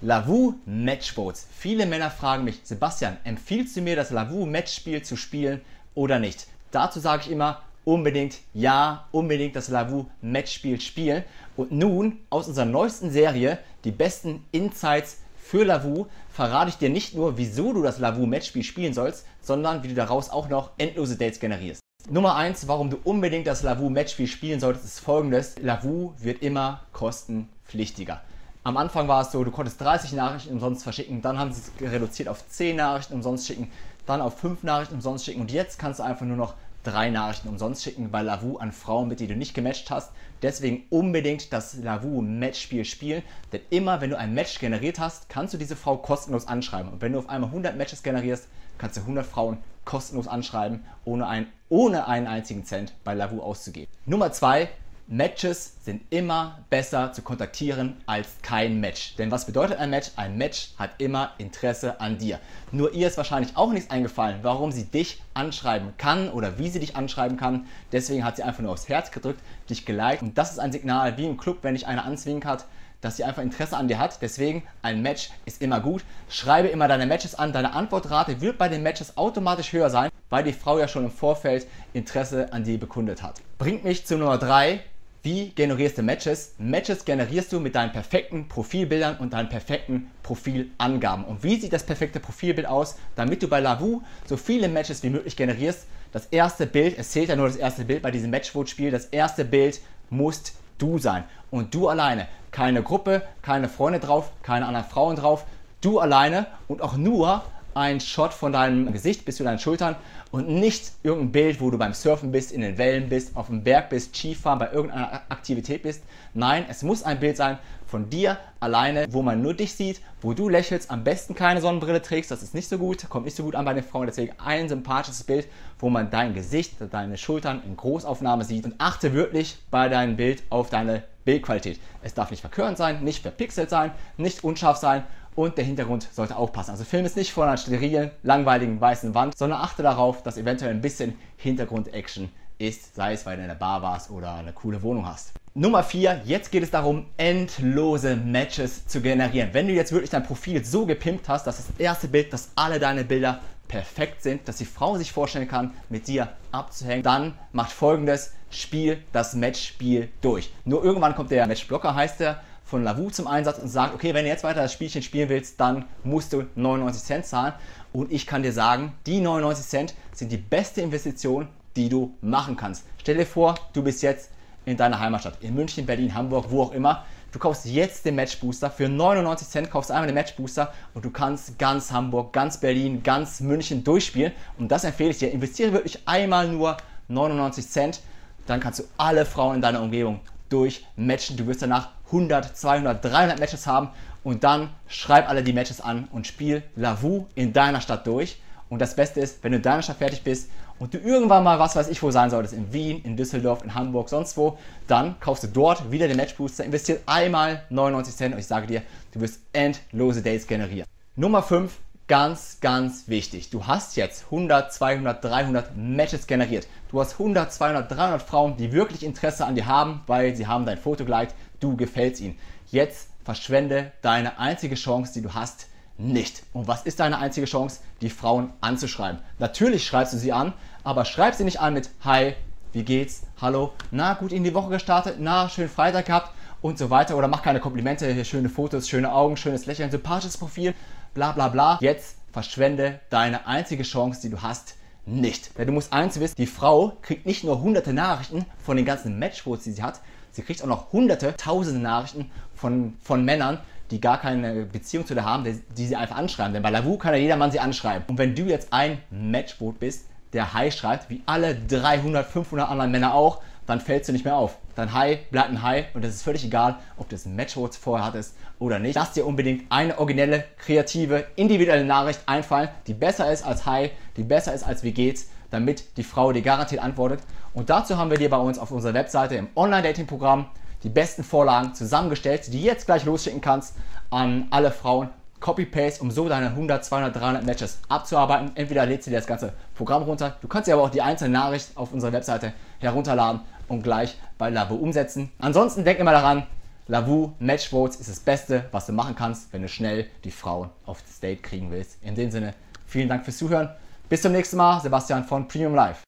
Lavu Matchboats. Viele Männer fragen mich, Sebastian, empfiehlst du mir das Lavu Matchspiel zu spielen oder nicht? Dazu sage ich immer, unbedingt ja, unbedingt das Lavu Matchspiel spielen. Und nun aus unserer neuesten Serie, die besten Insights für Lavu, verrate ich dir nicht nur, wieso du das Lavu Matchspiel spielen sollst, sondern wie du daraus auch noch endlose Dates generierst. Nummer 1, warum du unbedingt das Lavu Matchspiel spielen solltest, ist folgendes. Lavu wird immer kostenpflichtiger. Am Anfang war es so, du konntest 30 Nachrichten umsonst verschicken, dann haben sie es reduziert auf 10 Nachrichten umsonst schicken, dann auf 5 Nachrichten umsonst schicken und jetzt kannst du einfach nur noch 3 Nachrichten umsonst schicken bei Lavu an Frauen, mit denen du nicht gematcht hast. Deswegen unbedingt das Lavu Matchspiel spielen, denn immer wenn du ein Match generiert hast, kannst du diese Frau kostenlos anschreiben. Und wenn du auf einmal 100 Matches generierst, kannst du 100 Frauen kostenlos anschreiben, ohne, ein, ohne einen einzigen Cent bei Lavu auszugeben. Nummer 2, Matches sind immer besser zu kontaktieren als kein Match. Denn was bedeutet ein Match? Ein Match hat immer Interesse an dir. Nur ihr ist wahrscheinlich auch nichts eingefallen, warum sie dich anschreiben kann oder wie sie dich anschreiben kann. Deswegen hat sie einfach nur aufs Herz gedrückt, dich geliked. Und das ist ein Signal wie im Club, wenn dich einer anzwinkert, dass sie einfach Interesse an dir hat. Deswegen, ein Match ist immer gut. Schreibe immer deine Matches an. Deine Antwortrate wird bei den Matches automatisch höher sein, weil die Frau ja schon im Vorfeld Interesse an dir bekundet hat. Bringt mich zu Nummer 3 wie generierst du Matches? Matches generierst du mit deinen perfekten Profilbildern und deinen perfekten Profilangaben. Und wie sieht das perfekte Profilbild aus, damit du bei Lavu so viele Matches wie möglich generierst? Das erste Bild, es zählt ja nur das erste Bild bei diesem Matchvote-Spiel, das erste Bild musst du sein. Und du alleine. Keine Gruppe, keine Freunde drauf, keine anderen Frauen drauf. Du alleine und auch nur ein Shot von deinem Gesicht bis zu deinen Schultern und nicht irgendein Bild, wo du beim Surfen bist, in den Wellen bist, auf dem Berg bist, Skifahren, bei irgendeiner Aktivität bist. Nein, es muss ein Bild sein von dir alleine, wo man nur dich sieht, wo du lächelst, am besten keine Sonnenbrille trägst, das ist nicht so gut, kommt nicht so gut an bei den Frauen, deswegen ein sympathisches Bild, wo man dein Gesicht, deine Schultern in Großaufnahme sieht und achte wirklich bei deinem Bild auf deine Bildqualität. Es darf nicht verkörnt sein, nicht verpixelt sein, nicht unscharf sein und der Hintergrund sollte auch passen. Also film es nicht vor einer sterilen, langweiligen weißen Wand, sondern achte darauf, dass eventuell ein bisschen Hintergrund-Action ist, sei es, weil du in einer Bar warst oder eine coole Wohnung hast. Nummer 4, jetzt geht es darum, endlose Matches zu generieren. Wenn du jetzt wirklich dein Profil so gepimpt hast, dass das erste Bild, dass alle deine Bilder perfekt sind, dass die Frau sich vorstellen kann, mit dir abzuhängen, dann macht folgendes, spiel das Matchspiel durch. Nur irgendwann kommt der Matchblocker, heißt der, von Lavu zum Einsatz und sagt, okay, wenn du jetzt weiter das Spielchen spielen willst, dann musst du 99 Cent zahlen. Und ich kann dir sagen, die 99 Cent sind die beste Investition, die du machen kannst. Stell dir vor, du bist jetzt in deiner Heimatstadt, in München, Berlin, Hamburg, wo auch immer. Du kaufst jetzt den Matchbooster. Für 99 Cent kaufst du einmal den Matchbooster und du kannst ganz Hamburg, ganz Berlin, ganz München durchspielen. Und das empfehle ich dir. Investiere wirklich einmal nur 99 Cent. Dann kannst du alle Frauen in deiner Umgebung durchmatchen. Du wirst danach 100, 200, 300 Matches haben und dann schreib alle die Matches an und spiel Lavu in deiner Stadt durch. Und das Beste ist, wenn du in deiner Stadt fertig bist und du irgendwann mal, was weiß ich, wo sein solltest, in Wien, in Düsseldorf, in Hamburg, sonst wo, dann kaufst du dort wieder den Matchbooster, investiert einmal 99 Cent und ich sage dir, du wirst endlose Dates generieren. Nummer 5, ganz, ganz wichtig. Du hast jetzt 100, 200, 300 Matches generiert. Du hast 100, 200, 300 Frauen, die wirklich Interesse an dir haben, weil sie haben dein Foto geliked, du gefällst ihnen. Jetzt verschwende deine einzige Chance, die du hast, nicht. Und was ist deine einzige Chance? Die Frauen anzuschreiben. Natürlich schreibst du sie an, aber schreib sie nicht an mit Hi, wie geht's? Hallo, na, gut in die Woche gestartet, na, schönen Freitag gehabt und so weiter. Oder mach keine Komplimente, hier schöne Fotos, schöne Augen, schönes Lächeln, sympathisches Profil bla bla bla. Jetzt verschwende deine einzige Chance, die du hast, nicht. Denn du musst eins wissen, die Frau kriegt nicht nur hunderte Nachrichten von den ganzen Matchvotes, die sie hat, sie kriegt auch noch hunderte, tausende Nachrichten von, von Männern, die gar keine Beziehung zu dir haben, die, sie einfach anschreiben. Denn bei Lavu kann ja jeder Mann sie anschreiben. Und wenn du jetzt ein Matchboot bist, der Hi schreibt, wie alle 300, 500 anderen Männer auch, dann fällst du nicht mehr auf. Dein High bleibt ein High und es ist völlig egal, ob du das Matchwords vorher hattest oder nicht. Lass dir unbedingt eine originelle, kreative, individuelle Nachricht einfallen, die besser ist als Hi, die besser ist als Wie geht's, damit die Frau dir garantiert antwortet. Und dazu haben wir dir bei uns auf unserer Webseite im Online-Dating-Programm die besten Vorlagen zusammengestellt, die du jetzt gleich losschicken kannst an alle Frauen. Copy-Paste, um so deine 100, 200, 300 Matches abzuarbeiten. Entweder lädst du dir das ganze Programm runter, du kannst dir aber auch die einzelne Nachricht auf unserer Webseite herunterladen und gleich bei Labo umsetzen. Ansonsten denk immer daran, Lavu Match Votes ist das Beste, was du machen kannst, wenn du schnell die Frauen auf das Date kriegen willst. In dem Sinne, vielen Dank fürs Zuhören. Bis zum nächsten Mal, Sebastian von Premium Live.